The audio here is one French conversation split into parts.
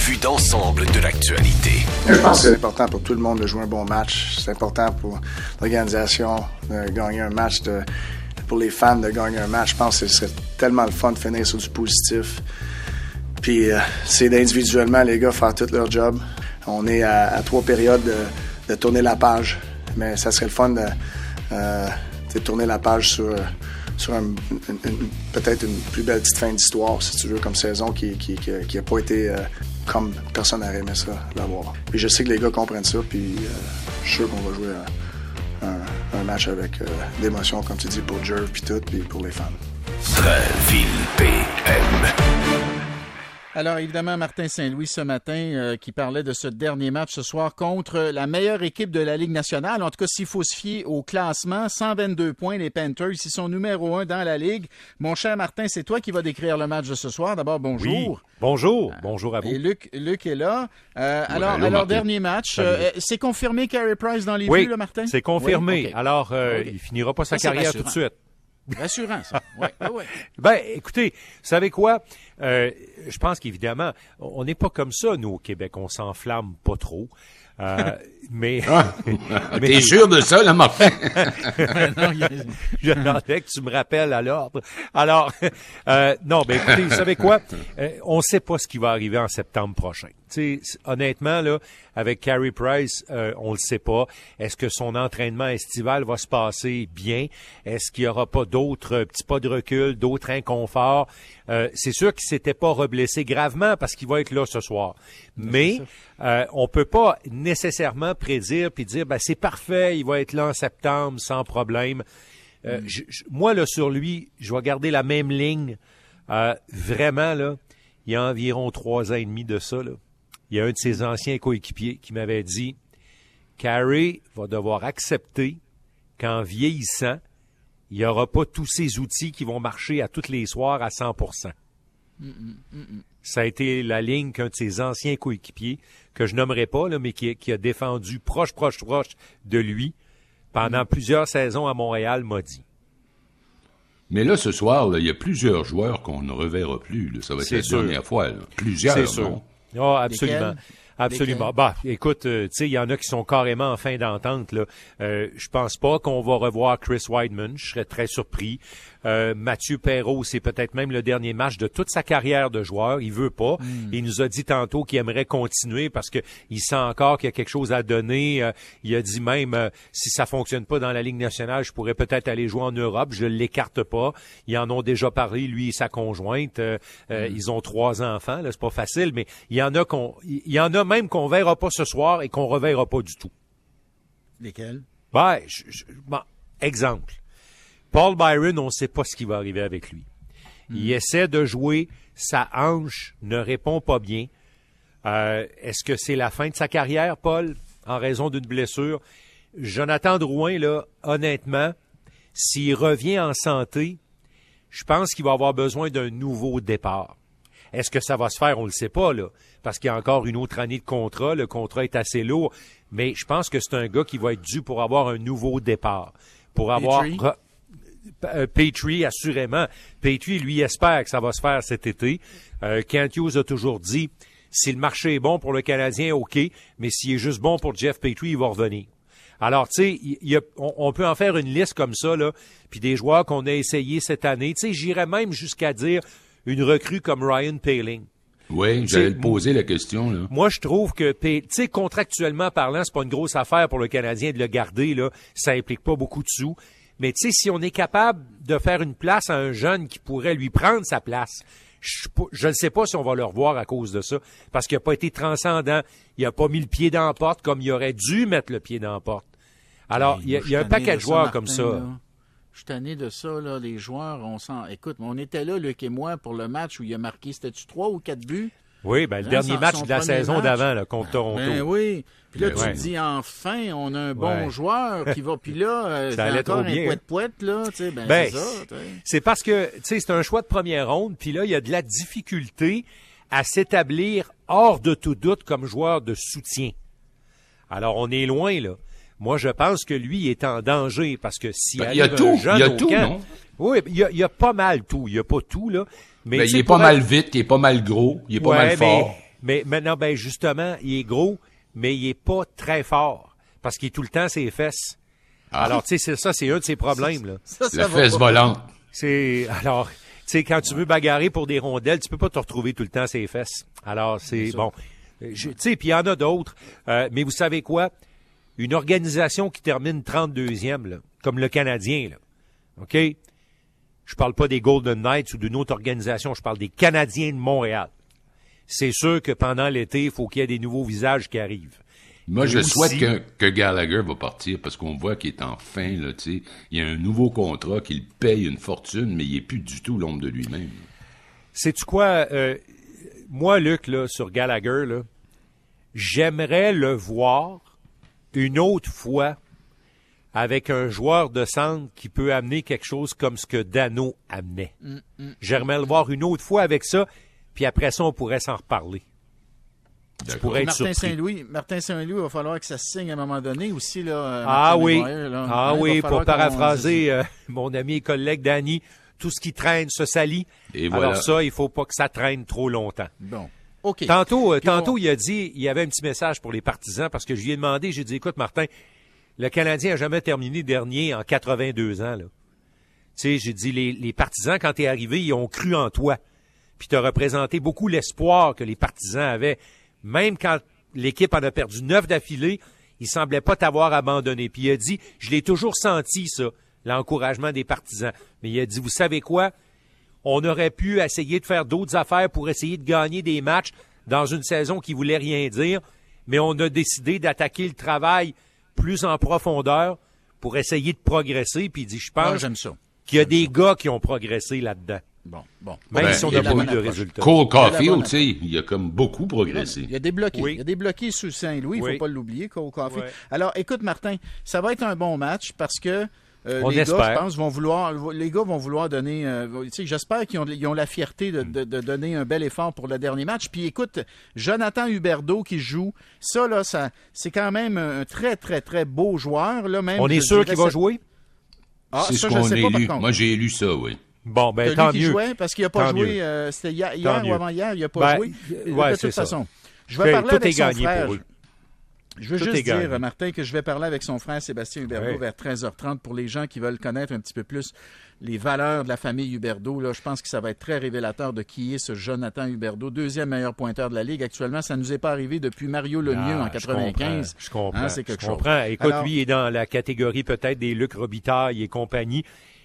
vue d'ensemble de l'actualité. Je pense que c'est important pour tout le monde de jouer un bon match. C'est important pour l'organisation de gagner un match, pour les fans de gagner un match. Je pense que ce serait tellement le fun de finir sur du positif. Puis euh, c'est individuellement les gars faire tout leur job. On est à, trois périodes de, tourner la page, mais ça serait le fun de, euh, tourner la page sur, peut-être une plus belle petite fin d'histoire, si tu veux, comme saison qui n'a pas été euh, comme personne n'aurait aimé ça d'avoir. Puis je sais que les gars comprennent ça, puis euh, je suis sûr qu'on va jouer un, match avec d'émotion, comme tu dis, pour Jerv, puis tout, puis pour les fans. Alors évidemment, Martin Saint-Louis ce matin euh, qui parlait de ce dernier match ce soir contre la meilleure équipe de la Ligue nationale. En tout cas, s'il faut se fier au classement, 122 points, les Panthers, ils sont numéro un dans la Ligue. Mon cher Martin, c'est toi qui vas décrire le match de ce soir. D'abord, bonjour. Bonjour. Bonjour à vous. Et Luc, Luc est là. Euh, alors, alors dernier match. Euh, c'est confirmé Carey Price dans les oui, buts, Martin? c'est confirmé. Alors, il finira pas sa carrière tout de suite. Rassurant, ça. Ouais, ouais. ben, écoutez, vous savez quoi? Euh, je pense qu'évidemment, on n'est pas comme ça, nous, au Québec. On s'enflamme pas trop. Euh, mais. Ah, T'es sûr de ça, là, Martin? J'attendais que tu me rappelles à l'ordre. Alors, euh, non, ben écoutez, vous savez quoi? Euh, on ne sait pas ce qui va arriver en septembre prochain. sais, honnêtement, là, avec Carey Price, euh, on le sait pas. Est-ce que son entraînement estival va se passer bien? Est-ce qu'il y aura pas d'autres petits pas de recul, d'autres inconforts? C'est sûr s'était pas reblessé gravement parce qu'il va être là ce soir. Mais euh, on peut pas nécessairement prédire puis dire ben c'est parfait, il va être là en septembre sans problème. Euh, mm. moi là sur lui, je vais garder la même ligne. Euh, vraiment là, il y a environ trois ans et demi de ça là. Il y a un de ses anciens coéquipiers qui m'avait dit Carey va devoir accepter qu'en vieillissant, il n'y aura pas tous ces outils qui vont marcher à tous les soirs à 100 Ça a été la ligne qu'un de ses anciens coéquipiers, que je nommerai pas, là, mais qui, a défendu proche, proche, proche de lui pendant plusieurs saisons à Montréal, m'a dit. Mais là, ce soir, il y a plusieurs joueurs qu'on ne reverra plus. Ça va être la dernière fois. Plusieurs. C'est sûr. Oh, absolument. Absolument. Bah, écoute, euh, tu sais, il y en a qui sont carrément en fin d'entente. Là, euh, je pense pas qu'on va revoir Chris Weidman. Je serais très surpris. Euh, Mathieu Perrault, c'est peut-être même le dernier match de toute sa carrière de joueur. Il veut pas. Hmm. Il nous a dit tantôt qu'il aimerait continuer parce que il sent encore qu'il y a quelque chose à donner. Euh, il a dit même euh, si ça fonctionne pas dans la Ligue nationale, je pourrais peut-être aller jouer en Europe. Je l'écarte pas. Ils en ont déjà parlé, lui et sa conjointe. Hmm. Ils ont trois enfants. Là, c'est pas facile, mais il y en a qu'on, il y en a même qu'on verra pas ce soir et qu'on reverra pas du tout. Lesquels? Ben, bon, exemple. Paul Byron, on ne sait pas ce qui va arriver avec lui. Il hmm. essaie de jouer, sa hanche ne répond pas bien. Euh, est-ce que c'est la fin de sa carrière, Paul, en raison d'une blessure? Jonathan Drouin, là, honnêtement, s'il revient en santé, je pense qu'il va avoir besoin d'un nouveau départ. Est-ce que ça va se faire? On ne le sait pas, là, parce qu'il y a encore une autre année de contrat. Le contrat est assez lourd, mais je pense que c'est un gars qui va être dû pour avoir un nouveau départ, pour avoir Petrie, assurément. Petrie, lui, espère que ça va se faire cet été. Euh, Kent Hughes a toujours dit, si le marché est bon pour le Canadien, OK, mais s'il est juste bon pour Jeff Petrie, il va revenir. Alors, tu sais, on, peut en faire une liste comme ça, là, puis des joueurs qu'on a essayé cette année. Tu sais, j'irais même jusqu'à dire une recrue comme Ryan Paling. Oui, j'allais te poser la question. Là. Moi, je trouve que, tu sais, contractuellement parlant, c'est pas une grosse affaire pour le Canadien de le garder. Là, ça implique pas beaucoup de sous. Mais tu sais, si on est capable de faire une place à un jeune qui pourrait lui prendre sa place, je ne sais pas si on va le revoir à cause de ça, parce qu'il n'a pas été transcendant, il n'a pas mis le pied dans la porte comme il aurait dû mettre le pied dans la porte. Alors, il y a, un paquet de joueurs comme ça. Je suis tanné de ça, là, les joueurs, on sent. Écoute, on était là, Luc et moi, pour le match où il a marqué, c'était-tu trois ou quatre buts? Oui, ben, le hein, dernier match de la saison d'avant, contre Toronto. Ben oui. Puis là, ben tu te dis, enfin, on a un bon joueur qui va. Puis là, euh, ça allait trop bien. poète là. Tu sais, ben, ben c'est parce que, tu sais, c'est un choix de première ronde. Puis là, il y a de la difficulté à s'établir hors de tout doute comme joueur de soutien. Alors, on est loin, là. Moi, je pense que lui est en danger parce que s'il ben, y a tout, il y a tout, non? Oui, il y, a, pas mal tout. Il y a pas tout, là. Mais ben, il est pas mal vite, il est pas mal gros, il est pas mal fort. Mais maintenant, ben justement, il est gros, mais il est pas très fort parce qu'il est tout le temps ses fesses. Ah. Alors, tu sais, ça, c'est un de ses problèmes. Là. Ça, ça La va fesse pas. volante. C'est alors, tu sais, quand tu veux bagarrer pour des rondelles, tu peux pas te retrouver tout le temps ses fesses. Alors, c'est bon. Tu sais, puis il y en a d'autres. Euh, mais vous savez quoi? Une organisation qui termine 32e, là, comme le Canadien, là, OK? Je parle pas des Golden Knights ou d'une autre organisation, je parle des Canadiens de Montréal. C'est sûr que pendant l'été, il faut qu'il y ait des nouveaux visages qui arrivent. Moi, je aussi- souhaite que, que Gallagher va partir parce qu'on voit qu'il est en fin, là, tu sais. Il y a un nouveau contrat qu'il paye une fortune, mais il est plus du tout l'ombre de lui-même. Sais-tu quoi? euh, moi, Luc, là, sur Gallagher, là, j'aimerais le voir une autre fois avec un joueur de centre qui peut amener quelque chose comme ce que Dano amenait. J'aimerais le voir une autre fois avec ça, puis après ça, on pourrait s'en reparler. Tu pourrais être Martin. Saint-Louis, Martin Saint-Louis, il va falloir que ça se signe à un moment donné aussi. Là, euh, Ah Martin oui, Maguire, là. ah oui, pour paraphraser euh, mon ami et collègue Danny, tout ce qui traîne se salit. Et voilà. Alors ça, il faut pas que ça traîne trop longtemps. Bon. OK. Tantôt, euh, on- tantôt, il a dit, il y avait un petit message pour les partisans parce que je lui ai demandé, j'ai dit, écoute, Martin, le Canadien a jamais terminé dernier en 82 ans, là. Tu sais, j'ai dit, les, partisans, quand t'es arrivé, ils ont cru en toi. Puis t'as représenté beaucoup l'espoir que les partisans avaient. Même quand l'équipe en a perdu neuf d'affilée, il semblait pas t'avoir abandonné. Puis il a dit, je l'ai toujours senti, ça, l'encouragement des partisans. Mais il a dit, vous savez quoi? on aurait pu essayer de faire d'autres affaires pour essayer de gagner des matchs dans une saison qui voulait rien dire, mais on a décidé d'attaquer le travail plus en profondeur pour essayer de progresser. Puis il dit, je pense qu'il y a des gars qui ont progressé là-dedans, Bon, bon. même Ben, si on n'a pas eu de résultats. Cole Caulfield, tu sais, il a comme beaucoup progressé. Il y a des bloqués. Oui. Il y a des bloqués sous Saint-Louis, il ne Oui. faut pas l'oublier, Cole Caulfield. Alors, écoute, Martin, ça va être un bon match parce que euh, On les espère. gars, je pense, vont vouloir, les gars vont vouloir donner. euh, tu sais, j'espère qu'ils ont, ils ont la fierté de, de- de donner un bel effort pour le dernier match. Puis, écoute, Jonathan Huberdeau qui joue, ça là, ça, c'est quand même un très très très beau joueur là. Même, On est sûr qu'il va jouer? Ah, c'est ça, ce je qu'on sais a pas par élu. contre. Moi, j'ai élu ça, oui. Bon, ben tant lui qui mieux. jouait? Parce qu'il n'a pas Tant joué. mieux. euh, C'était hier, Tant hier ou mieux. avant-hier, il n'a pas Ben, joué. euh, De ouais, toute ça. façon, je vais Fait, parler tout avec est son gagné frère. pour eux. Je veux Tout juste dire, Martin, que je vais parler avec son frère Sébastien Huberdeau Ouais. vers 13h30 pour les gens qui veulent connaître un petit peu plus les valeurs de la famille Huberdeau. Là, je pense que ça va être très révélateur de qui est ce Jonathan Huberdeau, deuxième meilleur pointeur de la Ligue. Actuellement, ça ne nous est pas arrivé depuis Mario Lemieux Ah, en 95. Je comprends. Hein, Je c'est quelque comprends. chose. Je comprends. Écoute, Alors- lui, est dans la catégorie peut-être des Luc Robitaille et compagnie.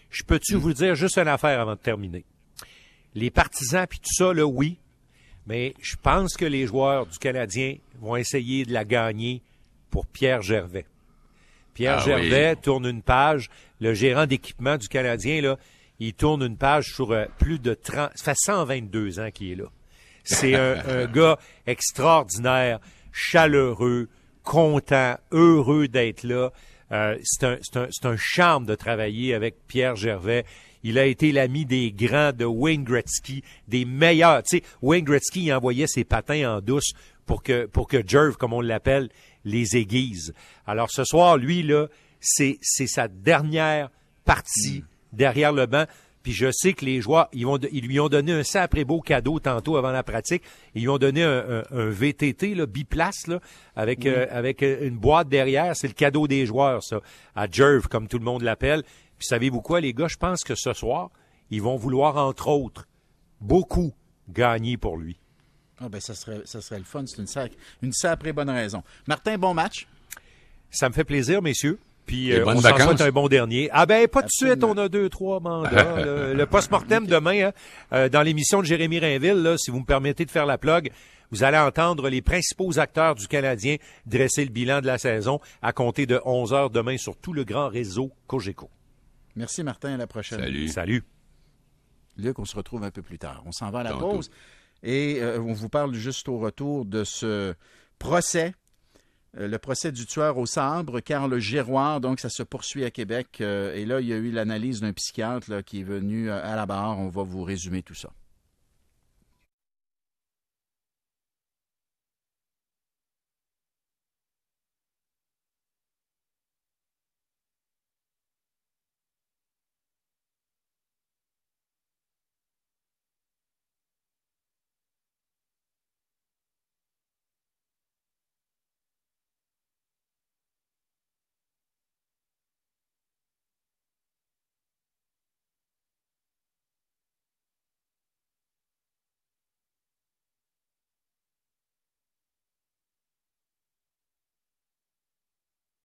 Je Mm. peux-tu vous dire juste une affaire avant de terminer? Les partisans puis tout ça, là, oui. Mais je pense que les joueurs du Canadien vont essayer de la gagner pour Pierre Gervais. Pierre Ah Gervais oui. tourne une page. Le gérant d'équipement du Canadien, là, il tourne une page sur euh, plus de 30... Ça fait 122 ans qu'il est là. C'est un, un gars extraordinaire, chaleureux, content, heureux d'être là. Euh, c'est un, c'est un- c'est un charme de travailler avec Pierre Gervais. Il a été l'ami des grands de Wayne Gretzky, des meilleurs. Tu sais, Wayne Gretzky il envoyait ses patins en douce pour que pour que Jerv, comme on l'appelle, les aiguise. Alors ce soir, lui là, c'est c'est sa dernière partie derrière le banc. Puis je sais que les joueurs, ils, vont, ils lui ont donné un sacré beau cadeau tantôt avant la pratique. Ils lui ont donné un, un- un VTT là, biplace là, avec, euh, avec euh, une boîte derrière. C'est le cadeau des joueurs, ça, à Jerv, comme tout le monde l'appelle. Puis savez-vous quoi, les gars? Je pense que ce soir, ils vont vouloir, entre autres, beaucoup gagner pour lui. Ah ben, ça serait, ça serait le fun. C'est une, sac, une sacrée bonne raison. Martin, bon match? Ça me fait plaisir, messieurs. Puis Et euh, on s'en souhaite un bon dernier. Ah ben pas de suite, on a deux, trois mandats. le, le post-mortem demain, hein, euh, dans l'émission de Jérémy Rainville, là, si vous me permettez de faire la plug, vous allez entendre les principaux acteurs du Canadien dresser le bilan de la saison à compter de 11 heures demain sur tout le grand réseau Cogeco. Merci, Martin. À la prochaine. Salut. Salut. Luc, on se retrouve un peu plus tard. On s'en va à la Tantôt. pause et euh, on vous parle juste au retour de ce procès, le procès du tueur au sabre, Carl Giroir. Donc, ça se poursuit à Québec. euh, et là, il y a eu l'analyse d'un psychiatre qui est venu euh, à la barre. On va vous résumer tout ça.